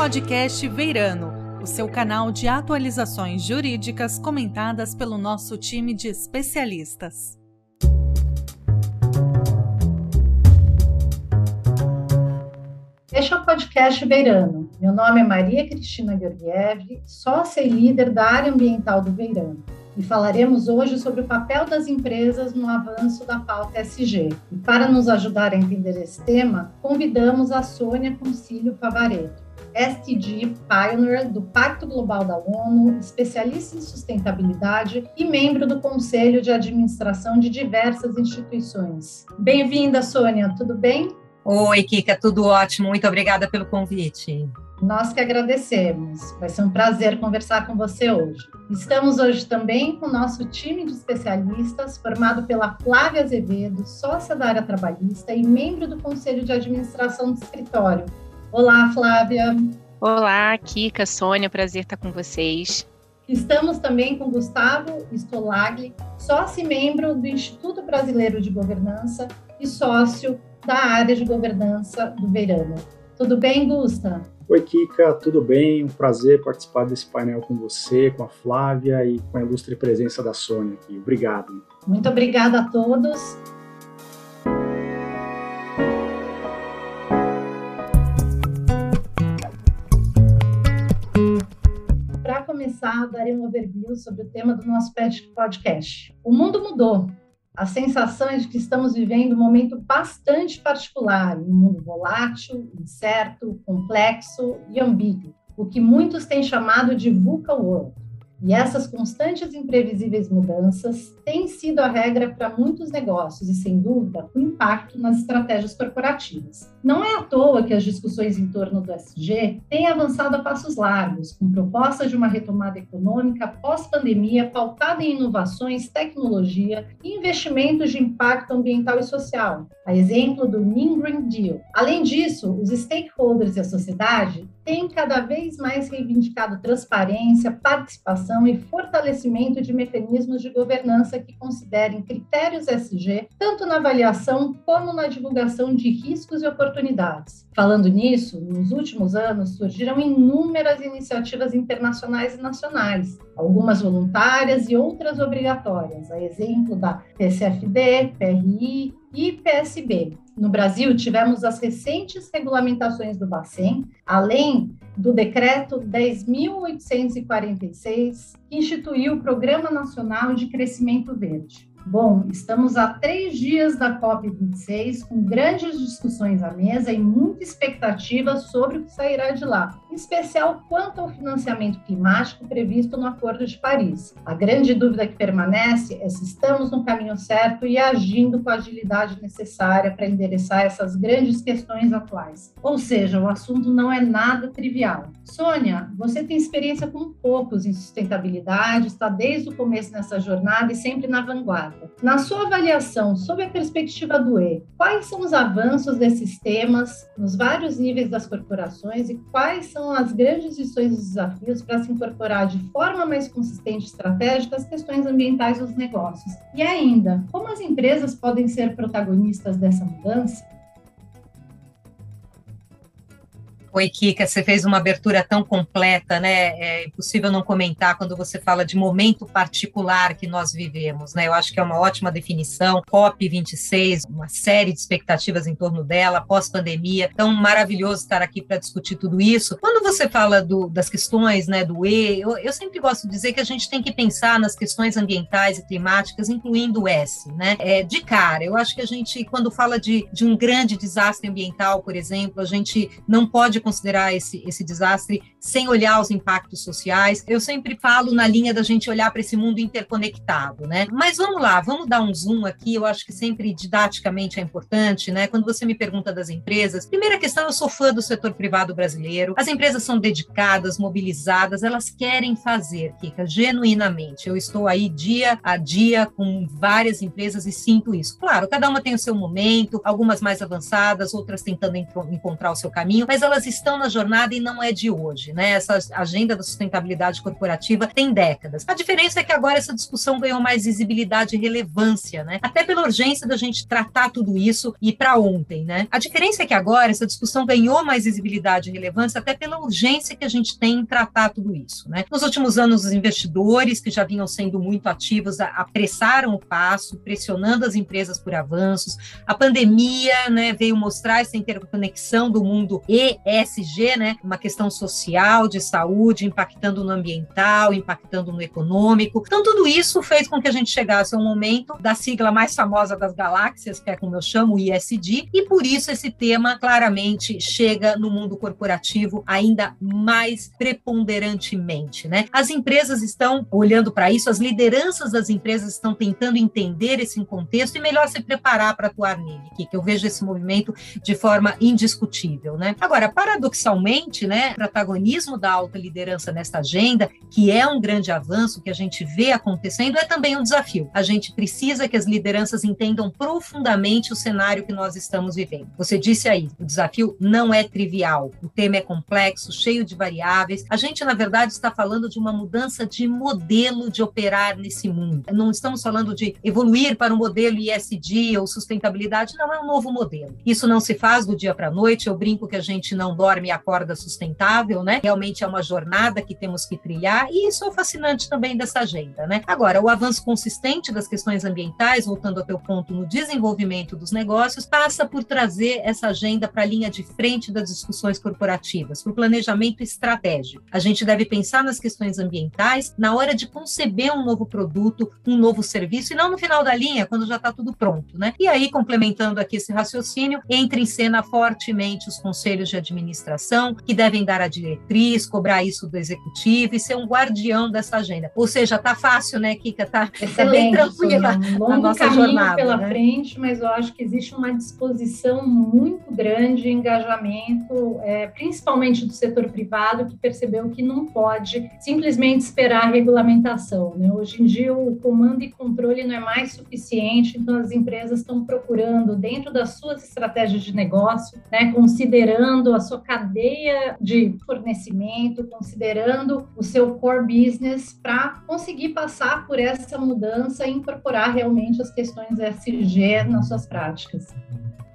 podcast Veirano, o seu canal de atualizações jurídicas comentadas pelo nosso time de especialistas. Este é o podcast Veirano. Meu nome é Maria Cristina Georgiev, sócia e líder da área ambiental do Veirano e falaremos hoje sobre o papel das empresas no avanço da pauta SG. E para nos ajudar a entender esse tema, convidamos a Sônia Concílio Favareto, STG Pioneer do Pacto Global da ONU, especialista em sustentabilidade e membro do Conselho de Administração de diversas instituições. Bem-vinda, Sônia, tudo bem? Oi, Kika, tudo ótimo. Muito obrigada pelo convite. Nós que agradecemos. Vai ser um prazer conversar com você hoje. Estamos hoje também com o nosso time de especialistas, formado pela Flávia Azevedo, sócia da área trabalhista e membro do Conselho de Administração do escritório. Olá, Flávia. Olá, Kika, Sônia, prazer estar com vocês. Estamos também com Gustavo Stolagli, sócio e membro do Instituto Brasileiro de Governança e sócio da área de governança do Verano. Tudo bem, Gusta? Oi, Kika, tudo bem? Um prazer participar desse painel com você, com a Flávia e com a ilustre presença da Sônia aqui. Obrigado. Muito obrigada a todos. Começar, darei um overview sobre o tema do nosso podcast. O mundo mudou, a sensação é de que estamos vivendo um momento bastante particular, um mundo volátil, incerto, complexo e ambíguo, o que muitos têm chamado de VUCA World. E essas constantes e imprevisíveis mudanças têm sido a regra para muitos negócios e, sem dúvida, o impacto nas estratégias corporativas. Não é à toa que as discussões em torno do SG têm avançado a passos largos, com propostas de uma retomada econômica pós-pandemia pautada em inovações, tecnologia e investimentos de impacto ambiental e social, a exemplo do New Green Deal. Além disso, os stakeholders e a sociedade têm cada vez mais reivindicado transparência, participação e fortalecimento de mecanismos de governança que considerem critérios SG, tanto na avaliação como na divulgação de riscos e oportunidades. Falando nisso, nos últimos anos surgiram inúmeras iniciativas internacionais e nacionais, algumas voluntárias e outras obrigatórias, a exemplo da PCFD, PRI e PSB. No Brasil, tivemos as recentes regulamentações do Bacen, além do decreto 10.846, que instituiu o Programa Nacional de Crescimento Verde. Bom, estamos a três dias da COP26, com grandes discussões à mesa e muita expectativa sobre o que sairá de lá, em especial quanto ao financiamento climático previsto no Acordo de Paris. A grande dúvida que permanece é se estamos no caminho certo e agindo com a agilidade necessária para endereçar essas grandes questões atuais. Ou seja, o assunto não é nada trivial. Sônia, você tem experiência com poucos em sustentabilidade, está desde o começo nessa jornada e sempre na vanguarda. Na sua avaliação, sob a perspectiva do E, quais são os avanços desses temas nos vários níveis das corporações e quais são as grandes lições e desafios para se incorporar de forma mais consistente e estratégica as questões ambientais dos negócios? E ainda, como as empresas podem ser protagonistas dessa mudança? Oi, Kika, você fez uma abertura tão completa, né? É impossível não comentar quando você fala de momento particular que nós vivemos, né? Eu acho que é uma ótima definição. COP26, uma série de expectativas em torno dela, pós-pandemia. Então, maravilhoso estar aqui para discutir tudo isso. Quando você fala do, das questões, né, do E, eu, eu, sempre gosto de dizer que a gente tem que pensar nas questões ambientais e climáticas, incluindo o S, né? É, de cara, eu acho que a gente, quando fala de, de um grande desastre ambiental, por exemplo, a gente não pode considerar esse, esse desastre sem olhar os impactos sociais. Eu sempre falo na linha da gente olhar para esse mundo interconectado, né? Mas vamos lá, vamos dar um zoom aqui. Eu acho que sempre didaticamente é importante, né? Quando você me pergunta das empresas, primeira questão, eu sou fã do setor privado brasileiro. As empresas são dedicadas, mobilizadas, elas querem fazer, Kika, genuinamente. Eu estou aí dia a dia com várias empresas e sinto isso. Claro, cada uma tem o seu momento, algumas mais avançadas, outras tentando encontrar o seu caminho, mas elas estão na jornada e não é de hoje, né? Essa agenda da sustentabilidade corporativa tem décadas. A diferença é que agora essa discussão ganhou mais visibilidade e relevância, né? Até pela urgência da gente tratar tudo isso e para ontem, né? A diferença é que agora essa discussão ganhou mais visibilidade e relevância até pela urgência que a gente tem em tratar tudo isso, né? Nos últimos anos, os investidores que já vinham sendo muito ativos apressaram o passo, pressionando as empresas por avanços. A pandemia, né, veio mostrar essa interconexão do mundo ESG, né? Uma questão social, de saúde, impactando no ambiental, impactando no econômico. Então, tudo isso fez com que a gente chegasse a um momento da sigla mais famosa das galáxias, que é como eu chamo, o ISD, e por isso esse tema claramente chega no mundo corporativo ainda mais preponderantemente, né? As empresas estão olhando para isso, as lideranças das empresas estão tentando entender esse contexto e melhor se preparar para atuar nele, que eu vejo esse movimento de forma indiscutível, né? Agora, paradoxalmente, né, o protagonismo da alta liderança nesta agenda, que é um grande avanço que a gente vê acontecendo, é também um desafio. A gente precisa que as lideranças entendam profundamente o cenário que nós estamos vivendo. Você disse aí, o desafio não é trivial, o tema é complexo, cheio de variáveis. A gente, na verdade, está falando de uma mudança de modelo de operar nesse mundo. Não estamos falando de evoluir para um modelo ISD ou sustentabilidade, não é um novo modelo. Isso não se faz do dia para a noite. Eu brinco que a gente não dorme e acorda sustentável, né? Realmente é uma jornada que temos que trilhar e isso é fascinante também dessa agenda, né? Agora, o avanço consistente das questões ambientais, voltando ao teu ponto no desenvolvimento dos negócios, passa por trazer essa agenda para a linha de frente das discussões corporativas, para o planejamento estratégico. A gente deve pensar nas questões ambientais na hora de conceber um novo produto, um novo serviço, e não no final da linha, quando já está tudo pronto, né? E aí, complementando aqui esse raciocínio, entra em cena fortemente os conselhos de administração, que devem dar a diretriz, cobrar isso do executivo e ser um guardião dessa agenda. Ou seja, tá fácil, né, Kika? Tá, tá bem tranquila um longo a nossa caminho jornada, pela né? frente, mas eu acho que existe uma disposição muito grande, engajamento, é, principalmente do setor privado, que percebeu que não pode simplesmente esperar a regulamentação. Né? Hoje em dia, o comando e controle não é mais suficiente, então as empresas estão procurando, dentro das suas estratégias de negócio, né, considerando a sua cadeia de fornecimento, considerando o seu core business para conseguir passar por essa mudança e incorporar realmente as questões SG nas suas práticas.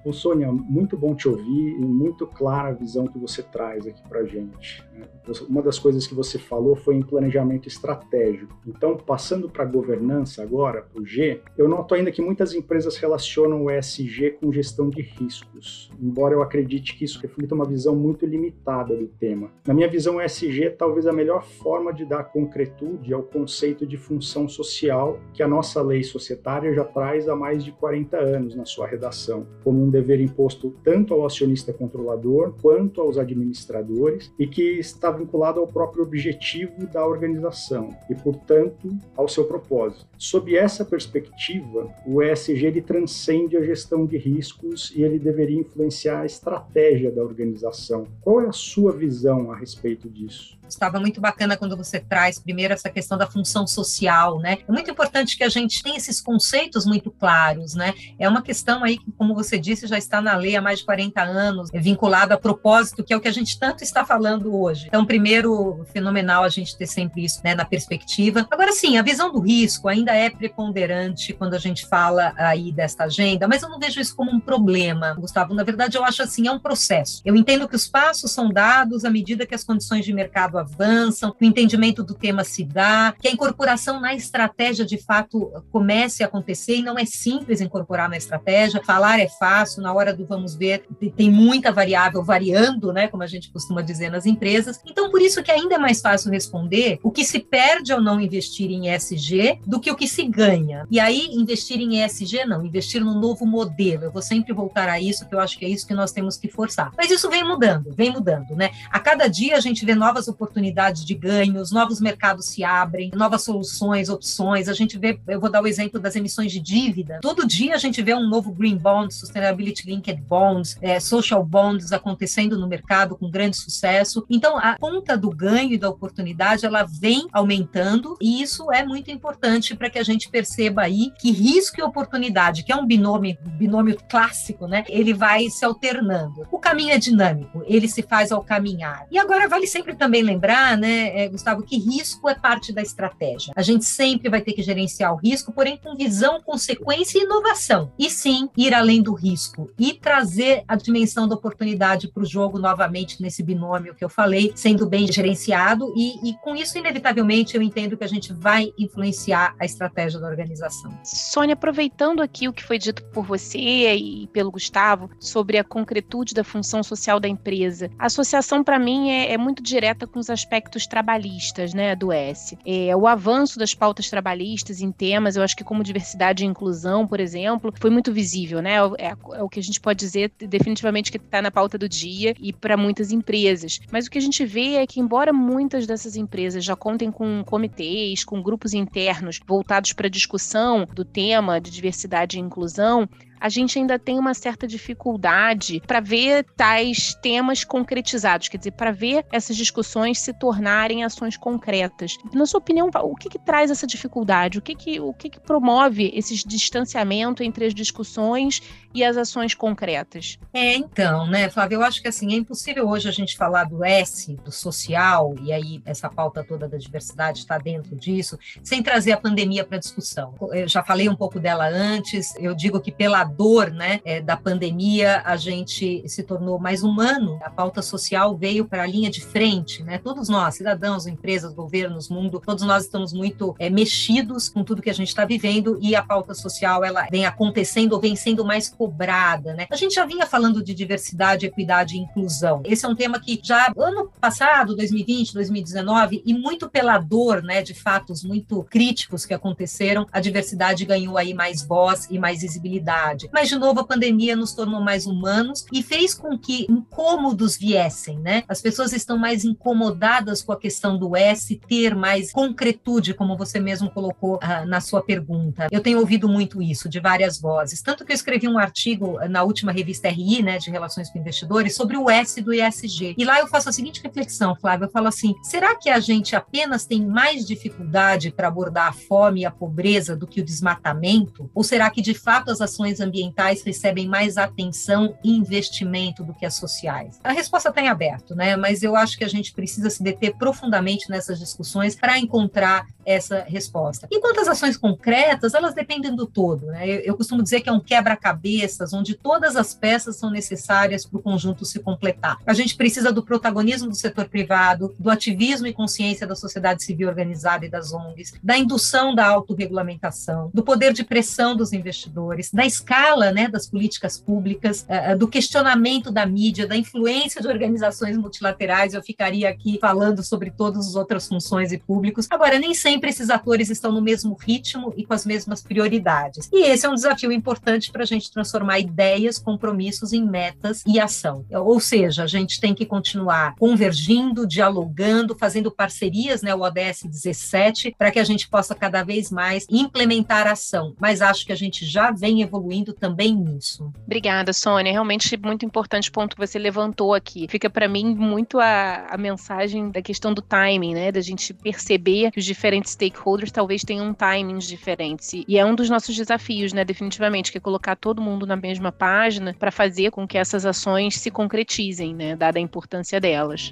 Ô Sônia, muito bom te ouvir e muito clara a visão que você traz aqui para gente. Né? Uma das coisas que você falou foi em planejamento estratégico. Então, passando para governança agora, para o G, eu noto ainda que muitas empresas relacionam o ESG com gestão de riscos, embora eu acredite que isso reflita uma visão muito limitada do tema. Na minha visão, o ESG é talvez a melhor forma de dar concretude ao conceito de função social que a nossa lei societária já traz há mais de 40 anos na sua redação, como um dever imposto tanto ao acionista controlador quanto aos administradores e que está vinculado ao próprio objetivo da organização e, portanto, ao seu propósito. Sob essa perspectiva, o ESG ele transcende a gestão de riscos e ele deveria influenciar a estratégia da organização. Qual é a sua visão a respeito disso? Estava muito bacana quando você traz primeiro essa questão da função social, né? É muito importante que a gente tenha esses conceitos muito claros, né? É uma questão aí que, como você disse, já está na lei há mais de 40 anos, é vinculado a propósito, que é o que a gente tanto está falando hoje. Então, primeiro, fenomenal a gente ter sempre isso né, na perspectiva. Agora, sim, a visão do risco ainda é preponderante quando a gente fala aí desta agenda, mas eu não vejo isso como um problema, Gustavo. Na verdade, eu acho assim, é um processo. Eu entendo que os passos são dados à medida que as condições de mercado avançam, que o entendimento do tema se dá, que a incorporação na estratégia de fato comece a acontecer e não é simples incorporar na estratégia. Falar é fácil, na hora do vamos ver, tem muita variável variando, né, como a gente costuma dizer nas empresas. Então, por isso que ainda é mais fácil responder o que se perde ao não investir em ESG do que o que se ganha. E aí, investir em ESG não, investir num novo modelo. Eu vou sempre voltar a isso, que eu acho que é isso que nós temos que forçar. Mas isso vem mudando, vem mudando, né? A cada dia a gente vê novas oportunidades oportunidades de ganhos, novos mercados se abrem, novas soluções, opções. A gente vê, eu vou dar o exemplo das emissões de dívida. Todo dia a gente vê um novo green bond, sustainability linked bonds, é, social bonds acontecendo no mercado com grande sucesso. Então, a conta do ganho e da oportunidade ela vem aumentando e isso é muito importante para que a gente perceba aí que risco e oportunidade, que é um binômio, binômio clássico, né? Ele vai se alternando. O caminho é dinâmico, ele se faz ao caminhar. E agora vale sempre também lembrar, né, é, Gustavo, que risco é parte da estratégia. A gente sempre vai ter que gerenciar o risco, porém com visão, consequência e inovação. E sim, ir além do risco e trazer a dimensão da oportunidade para o jogo novamente nesse binômio que eu falei, sendo bem gerenciado e, e com isso, inevitavelmente, eu entendo que a gente vai influenciar a estratégia da organização. Sônia, aproveitando aqui o que foi dito por você e pelo Gustavo sobre a concretude da função social da empresa, a associação para mim é, é, muito direta com os aspectos trabalhistas, né, do S. É, o avanço das pautas trabalhistas em temas, eu acho que como diversidade e inclusão, por exemplo, foi muito visível, né? É, é o que a gente pode dizer definitivamente que está na pauta do dia e para muitas empresas. Mas o que a gente vê é que embora muitas dessas empresas já contem com comitês, com grupos internos voltados para a discussão do tema de diversidade e inclusão, a gente ainda tem uma certa dificuldade para ver tais temas concretizados, quer dizer, para ver essas discussões se tornarem ações concretas. Na sua opinião, o que, que traz essa dificuldade? O que, que, o que, que promove esse distanciamento entre as discussões e as ações concretas? É, então, né, Flávia, eu acho que assim, é impossível hoje a gente falar do S, do social, e aí essa pauta toda da diversidade está dentro disso, sem trazer a pandemia para discussão. Eu já falei um pouco dela antes, eu digo que pela dor né, é, da pandemia, a gente se tornou mais humano. A pauta social veio para a linha de frente, né? Todos nós, cidadãos, empresas, governos, mundo, todos nós estamos muito é, mexidos com tudo que a gente está vivendo e a pauta social ela vem acontecendo ou vem sendo mais cobrada, né? A gente já vinha falando de diversidade, equidade e inclusão. Esse é um tema que já ano passado, 2020, 2019, e muito pela dor, né, de fatos muito críticos que aconteceram, a diversidade ganhou aí mais voz e mais visibilidade sociedade. Mas, de novo, a pandemia nos tornou mais humanos e fez com que incômodos viessem, né? As pessoas estão mais incomodadas com a questão do S ter mais concretude, como você mesmo colocou uh, na sua pergunta. Eu tenho ouvido muito isso de várias vozes. Tanto que eu escrevi um artigo na última revista RI, né, de Relações com Investidores, sobre o S do ESG. E lá eu faço a seguinte reflexão, Flávia. Eu falo assim: será que a gente apenas tem mais dificuldade para abordar a fome e a pobreza do que o desmatamento? Ou será que, de fato, as ações ambientais recebem mais atenção e investimento do que as sociais? A resposta está em aberto, né? Mas eu acho que a gente precisa se deter profundamente nessas discussões para encontrar essa resposta. Enquanto as ações concretas, elas dependem do todo, né? Eu, eu costumo dizer que é um quebra-cabeças, onde todas as peças são necessárias para o conjunto se completar. A gente precisa do protagonismo do setor privado, do ativismo e consciência da sociedade civil organizada e das ONGs, da indução da autorregulamentação, do poder de pressão dos investidores, da escala escala né, das políticas públicas, eh, eh, do questionamento da mídia, da influência de organizações multilaterais. Eu ficaria aqui falando sobre todas as outras funções e públicos. Agora, nem sempre esses atores estão no mesmo ritmo e com as mesmas prioridades. E esse é um desafio importante para a gente transformar ideias, compromissos em metas e ação. Ou seja, a gente tem que continuar convergindo, dialogando, fazendo parcerias, né, o ODS 17, para que a gente possa cada vez mais implementar ação. Mas acho que a gente já vem evoluindo também nisso. Obrigada, Sônia. Realmente muito importante ponto que você levantou aqui. Fica para mim muito a, a mensagem da questão do timing, né? Da gente perceber que os diferentes stakeholders talvez tenham timings diferentes. E é um dos nossos desafios, né? Definitivamente, que é colocar todo mundo na mesma página para fazer com que essas ações se concretizem, né? Dada a importância delas.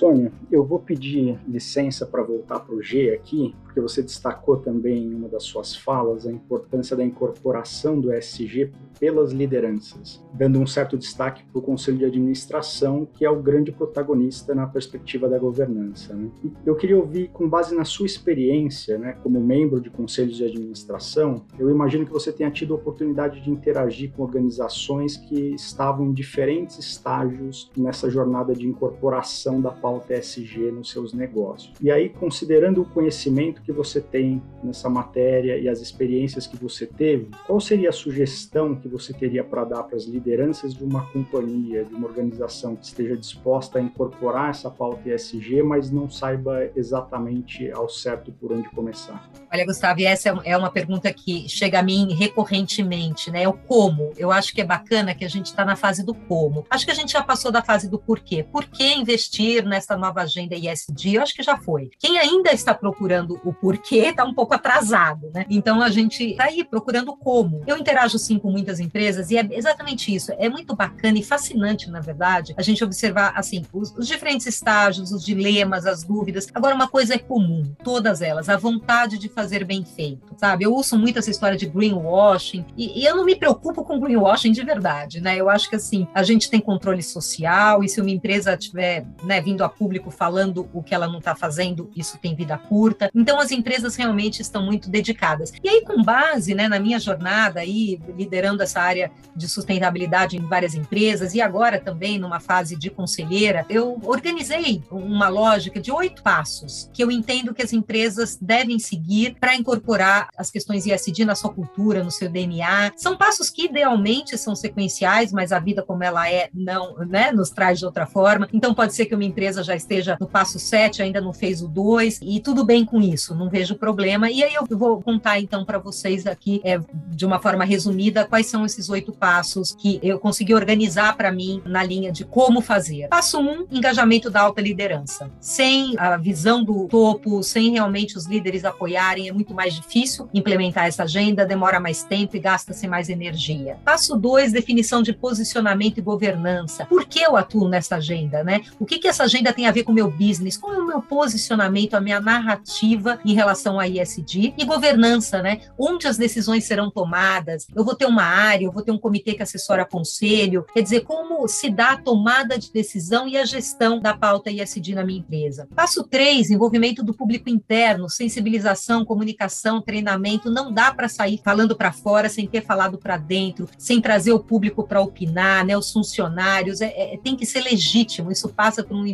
Sônia, eu vou pedir licença para voltar para o G aqui, porque você destacou também em uma das suas falas a importância da incorporação do SG pelas lideranças, dando um certo destaque para o Conselho de Administração, que é o grande protagonista na perspectiva da governança. Né? eu queria ouvir, com base na sua experiência né, como membro de conselhos de administração, eu imagino que você tenha tido a oportunidade de interagir com organizações que estavam em diferentes estágios nessa jornada de incorporação da pauta pauta ESG nos seus negócios. E aí, considerando o conhecimento que você tem nessa matéria e as experiências que você teve, qual seria a sugestão que você teria para dar para as lideranças de uma companhia, de uma organização que esteja disposta a incorporar essa pauta ESG, mas não saiba exatamente ao certo por onde começar? Olha, Gustavo, essa é, é uma pergunta que chega a mim recorrentemente, né? O como. Eu acho que é bacana que a gente está na fase do como. Acho que a gente já passou da fase do porquê. Por que investir nessa nova agenda ISD? Eu acho que já foi. Quem ainda está procurando o porquê está um pouco atrasado, né? Então a gente está aí procurando como. Eu interajo sim com muitas empresas e é exatamente isso. É muito bacana e fascinante, na verdade, a gente observar assim os, os diferentes estágios, os dilemas, as dúvidas. Agora uma coisa é comum, todas elas, a vontade de fazer bem feito, sabe? Eu ouço muito essa história de greenwashing e, e eu não me preocupo com greenwashing de verdade, né? Eu acho que assim a gente tem controle social e se uma empresa tiver né, vindo a público falando o que ela não está fazendo, isso tem vida curta. Então as empresas realmente estão muito dedicadas. E aí com base, né, na minha jornada aí liderando essa área de sustentabilidade em várias empresas e agora também numa fase de conselheira, eu organizei uma lógica de oito passos que eu entendo que as empresas devem seguir para incorporar as questões ISD na sua cultura, no seu DNA. São passos que idealmente são sequenciais, mas a vida como ela é não, né, nos traz de outra forma. Então pode ser que uma empresa já esteja no passo 7, ainda não fez o 2 e tudo bem com isso, não vejo problema. E aí eu vou contar então para vocês aqui é, de uma forma resumida quais são esses oito passos que eu consegui organizar para mim na linha de como fazer. Passo 1, um, engajamento da alta liderança. Sem a visão do topo, sem realmente os líderes apoiarem, é muito mais difícil implementar essa agenda, demora mais tempo e gasta-se mais energia. Passo 2, definição de posicionamento e governança. Por que eu atuo nessa agenda, né? O que, que essa agenda tem a ver com o meu business? É o meu posicionamento, a minha narrativa em relação a ISD? E governança, né? Onde as decisões serão tomadas? Eu vou ter uma área, eu vou ter um comitê que assessora conselho. Quer dizer, como se dá a tomada de decisão e a gestão da pauta ISD na minha empresa. Passo 3, envolvimento do público interno, sensibilização, comunicação, treinamento. Não dá para sair falando para fora sem ter falado para dentro, sem trazer o público para opinar, né? Os funcionários. É, é, tem que ser legítimo. Isso passa por um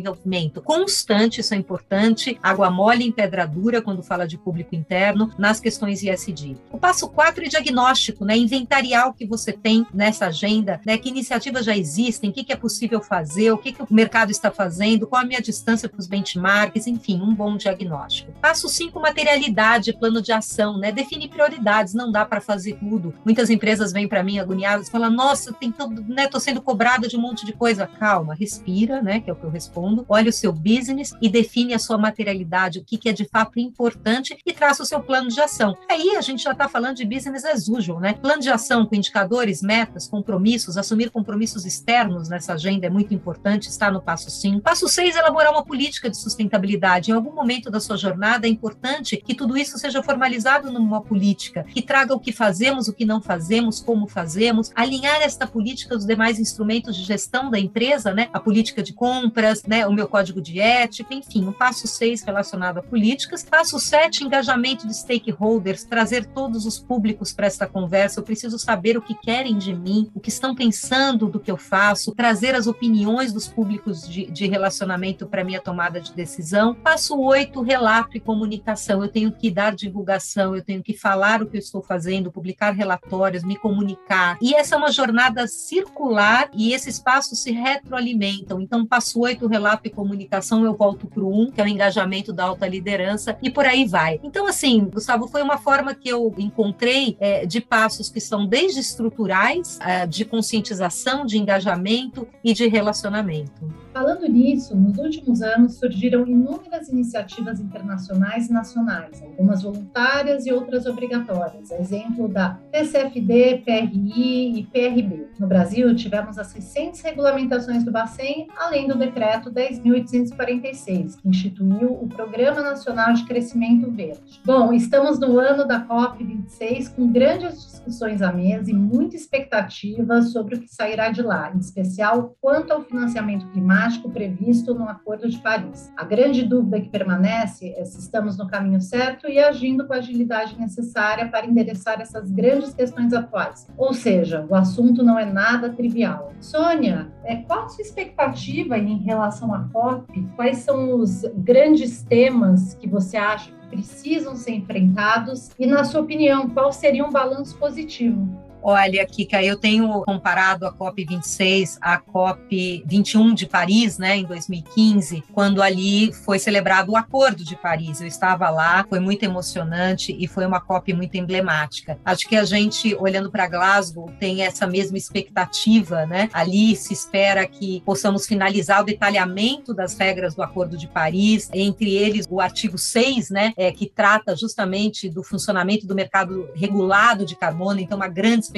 constante, isso é importante. Água mole em pedra dura quando fala de público interno nas questões ISD. O passo 4 é diagnóstico, né? Inventariar o que você tem nessa agenda, né? Que iniciativas já existem, o que, que é possível fazer, o que, que o mercado está fazendo, qual a minha distância para os benchmarks, enfim, um bom diagnóstico. Passo 5, materialidade, plano de ação, né? Definir prioridades, não dá para fazer tudo. Muitas empresas vêm para mim agoniadas e falam: nossa, tem todo, né? Tô sendo cobrada de um monte de coisa. Calma, respira, né? Que é o que eu respondo. O seu business e define a sua materialidade, o que, que é de fato importante e traça o seu plano de ação. Aí a gente já está falando de business as usual, né? Plano de ação com indicadores, metas, compromissos, assumir compromissos externos nessa agenda é muito importante, está no passo 5. Passo 6, elaborar uma política de sustentabilidade. Em algum momento da sua jornada é importante que tudo isso seja formalizado numa política, que traga o que fazemos, o que não fazemos, como fazemos, alinhar esta política aos demais instrumentos de gestão da empresa, né? A política de compras, né? O meu código de ética, enfim, o passo 6 relacionado a políticas. Passo 7, engajamento de stakeholders, trazer todos os públicos para esta conversa. Eu preciso saber o que querem de mim, o que estão pensando do que eu faço, trazer as opiniões dos públicos de, de relacionamento para minha tomada de decisão. Passo 8, relato e comunicação. Eu tenho que dar divulgação, eu tenho que falar o que eu estou fazendo, publicar relatórios, me comunicar. E essa é uma jornada circular e esses passos se retroalimentam. Então, passo 8, relato e comunicação, eu volto para o 1, que é o engajamento da alta liderança, e por aí vai. Então, assim, Gustavo, foi uma forma que eu encontrei é, de passos que são desde estruturais, é, de conscientização, de engajamento e de relacionamento. Falando nisso, nos últimos anos surgiram inúmeras iniciativas internacionais e nacionais, algumas voluntárias e outras obrigatórias, exemplo da TCFD, PRI e PRB. No Brasil, tivemos as recentes regulamentações do Bacen, além do decreto 10.846, que instituiu o Programa Nacional de Crescimento Verde. Bom, estamos no ano da COP26 com grandes discussões à mesa e muita expectativa sobre o que sairá de lá, em especial quanto ao financiamento climático previsto no Acordo de Paris. A grande dúvida que permanece é se estamos no caminho certo e agindo com a agilidade necessária para endereçar essas grandes questões atuais. Ou seja, o assunto não é nada trivial. Sônia, é, qual a sua expectativa em relação à COP, quais são os grandes temas que você acha que precisam ser enfrentados e, na sua opinião, qual seria um balanço positivo? Olha, Kika, eu tenho comparado a COP26 à COP21 de Paris, né, em 2015, quando ali foi celebrado o Acordo de Paris. Eu estava lá, foi muito emocionante e foi uma COP muito emblemática. Acho que a gente, olhando para Glasgow, tem essa mesma expectativa, né? Ali se espera que possamos finalizar o detalhamento das regras do Acordo de Paris, entre eles o artigo 6, né, é, que trata justamente do funcionamento do mercado regulado de carbono, então uma grande expectativa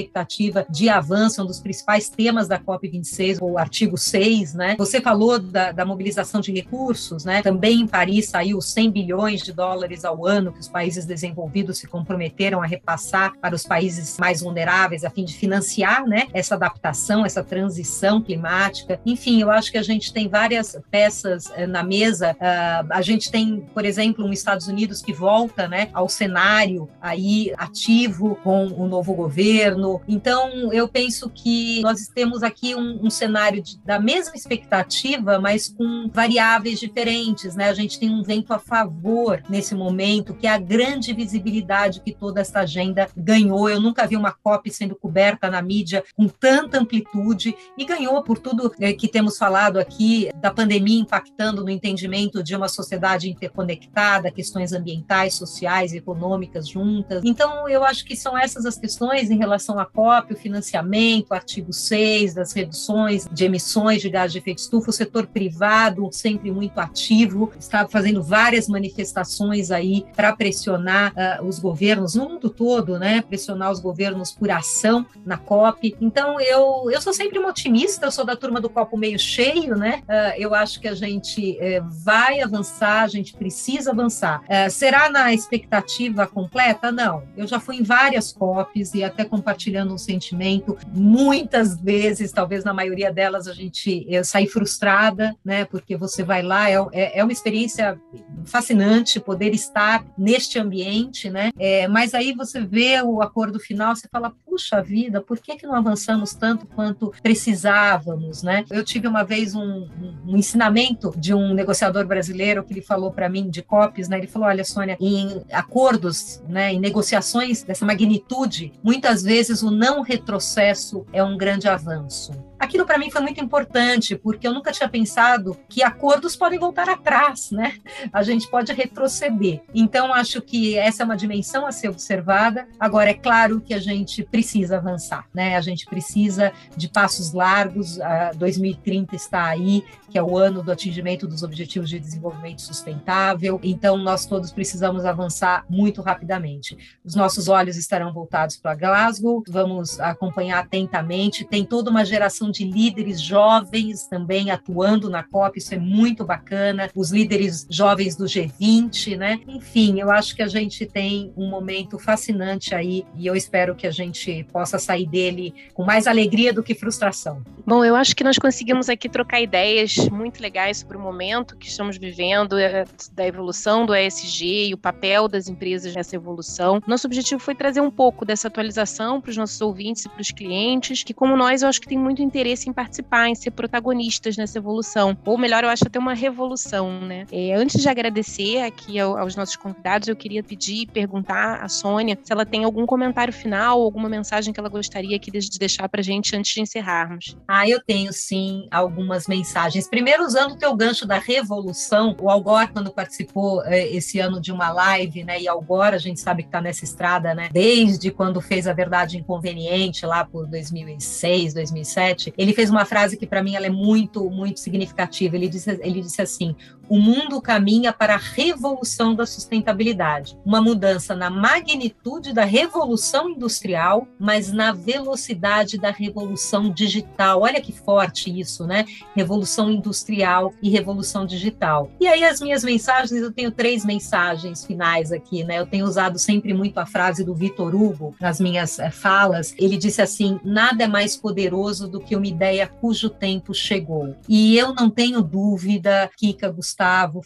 de avanço, um dos principais temas da COP26, o artigo 6, né? Você falou da, da mobilização de recursos, né? Também em Paris saiu 100 bilhões de dólares ao ano que os países desenvolvidos se comprometeram a repassar para os países mais vulneráveis a fim de financiar, né? Essa adaptação, essa transição climática. Enfim, eu acho que a gente tem várias peças eh, na mesa. Uh, a gente tem, por exemplo, um Estados Unidos que volta, né, ao cenário aí ativo com o novo governo, então, eu penso que nós temos aqui um, um cenário de, da mesma expectativa, mas com variáveis diferentes, né? A gente tem um vento a favor nesse momento, que é a grande visibilidade que toda essa agenda ganhou. Eu nunca vi uma COP sendo coberta na mídia com tanta amplitude e ganhou por tudo é, que temos falado aqui da pandemia impactando no entendimento de uma sociedade interconectada, questões ambientais, sociais, econômicas juntas. Então, eu acho que são essas as questões em relação a COP, o financiamento, artigo 6 das reduções de emissões de gás de efeito estufa, o setor privado sempre muito ativo, está fazendo várias manifestações aí para pressionar uh, os governos no mundo todo, né? Pressionar os governos por ação na COP. Então eu eu sou sempre uma otimista, eu sou da turma do copo meio cheio, né? Uh, eu acho que a gente uh, vai avançar, a gente precisa avançar. Eh, será na expectativa completa? Não. Eu já fui em várias COPs e até compartilhei compartilhando um sentimento. Muitas vezes, talvez na maioria delas, a gente eu saí frustrada, né? Porque você vai lá, é, é, é uma experiência fascinante poder estar neste ambiente, né? É, mas aí você vê o acordo final, você fala, puxa vida, por que, que não avançamos tanto quanto precisávamos, né? Eu tive uma vez um, um, um ensinamento de um negociador brasileiro que ele falou para mim de COPs, né? Ele falou, olha, Sônia, em acordos, né, em negociações dessa magnitude, muitas vezes o não retrocesso é um grande avanço. Aquilo para mim foi muito importante, porque eu nunca tinha pensado que acordos podem voltar atrás, né? A gente pode retroceder. Então, acho que essa é uma dimensão a ser observada. Agora, é claro que a gente precisa avançar, né? A gente precisa de passos largos. A 2030 está aí, que é o ano do atingimento dos Objetivos de Desenvolvimento Sustentável. Então, nós todos precisamos avançar muito rapidamente. Os nossos olhos estarão voltados para Glasgow, vamos acompanhar atentamente. Tem toda uma geração de líderes jovens também atuando na COP, isso é muito bacana, os líderes jovens do G20, né? Enfim, eu acho que a gente tem um momento fascinante aí e eu espero que a gente possa sair dele com mais alegria do que frustração. Bom, eu acho que nós conseguimos aqui trocar ideias muito legais sobre o momento que estamos vivendo, eh, da evolução do ESG e o papel das empresas nessa evolução. Nosso objetivo foi trazer um pouco dessa atualização para os nossos ouvintes e para os clientes, que como nós, eu acho que tem muito interesse em participar, em ser protagonistas nessa evolução. Ou melhor, eu acho até uma revolução, né? É, antes de agradecer aqui ao, aos nossos convidados, eu queria pedir, perguntar à Sônia se ela tem algum comentário final, alguma mensagem que ela gostaria aqui de deixar para gente antes de encerrarmos. Ah, eu tenho sim algumas mensagens. Primeiro, usando o teu gancho da revolução, o Algor, quando participou eh, esse ano de uma live, né? E Algor, a gente sabe que está nessa estrada, né? Desde quando fez a verdade inconveniente lá por 2006, 2007, ele fez uma frase que para mim ela é muito, muito significativa. Ele disse, ele disse assim: o mundo caminha para a revolução da sustentabilidade, uma mudança na magnitude da revolução industrial, mas na velocidade da revolução digital. Olha que forte isso, né? Revolução industrial e revolução digital. E aí as minhas mensagens, eu tenho três mensagens finais aqui, né? Eu tenho usado sempre muito a frase do Vitor Hugo nas minhas eh, falas. Ele disse assim: nada é mais poderoso do que uma ideia cujo tempo chegou. E eu não tenho dúvida, Kika, Gustavo,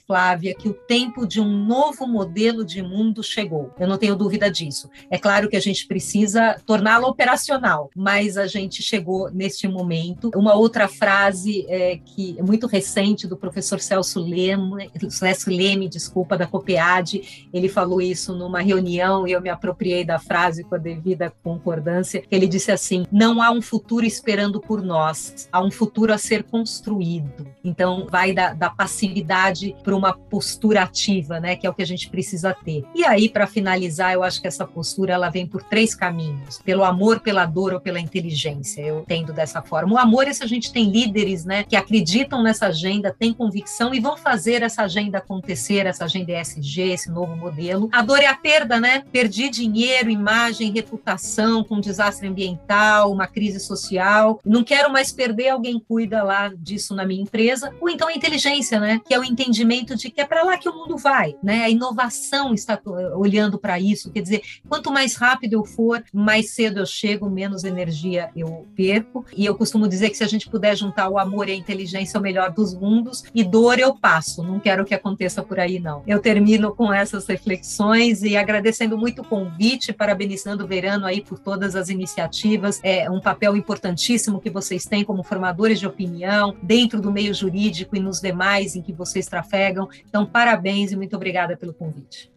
Flávia, que o tempo de um novo modelo de mundo chegou. Eu não tenho dúvida disso. É claro que a gente precisa torná-lo operacional, mas a gente chegou neste momento. Uma outra frase é, que é muito recente do professor Celso Leme, Celso Leme, desculpa, da COPEAD, ele falou isso numa reunião e eu me apropriei da frase com a devida concordância. Ele disse assim: não há um futuro esperando por nós, há um futuro a ser construído. Então, vai da, da passividade para uma postura ativa, né, que é o que a gente precisa ter. E aí, para finalizar, eu acho que essa postura ela vem por três caminhos: pelo amor, pela dor ou pela inteligência. Eu entendo dessa forma. O amor é se a gente tem líderes, né, que acreditam nessa agenda, têm convicção e vão fazer essa agenda acontecer, essa agenda ESG, esse novo modelo. A dor é a perda, né? Perdi dinheiro, imagem, reputação com desastre ambiental, uma crise social. Não quero mais perder alguém cuida lá disso na minha empresa. Ou então a inteligência, né? Que é o entendimento de que é para lá que o mundo vai, né? A inovação está olhando para isso. Quer dizer, quanto mais rápido eu for, mais cedo eu chego, menos energia eu perco. E eu costumo dizer que se a gente puder juntar o amor e a inteligência, é o melhor dos mundos. E dor eu passo. Não quero que aconteça por aí, não. Eu termino com essas reflexões e agradecendo muito o convite, parabenizando o Verano aí por todas as iniciativas. É um papel importantíssimo que vocês têm como formadores de opinião dentro do meio jurídico e nos demais em que vocês trafegam. Então, parabéns e muito obrigada pelo convite.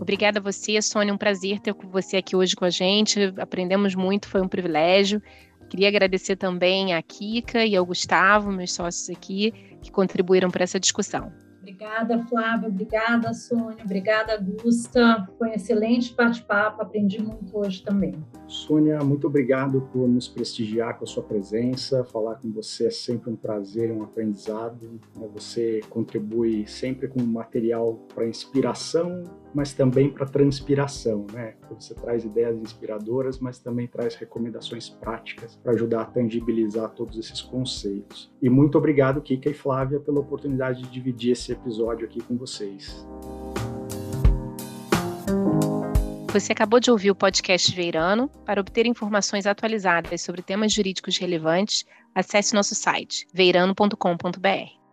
Obrigada a você, Sônia. Um prazer ter você aqui hoje com a gente. Aprendemos muito, foi um privilégio. Queria agradecer também a Kika e ao Gustavo, meus sócios aqui, que contribuíram para essa discussão. Obrigada, Flávia. Obrigada, Sônia. Obrigada, Gusta. Foi um excelente bate-papo. Aprendi muito hoje também. Sônia, muito obrigado por nos prestigiar com a sua presença. Falar com você é sempre um prazer, um aprendizado. Você contribui sempre com material para inspiração, mas também para transpiração, né? Você traz ideias inspiradoras, mas também traz recomendações práticas para ajudar a tangibilizar todos esses conceitos. E muito obrigado, Kika e Flávia, pela oportunidade de dividir esse episódio aqui com vocês. Você acabou de ouvir o podcast Veirano. Para obter informações atualizadas sobre temas jurídicos relevantes, acesse nosso site veirano.com.br.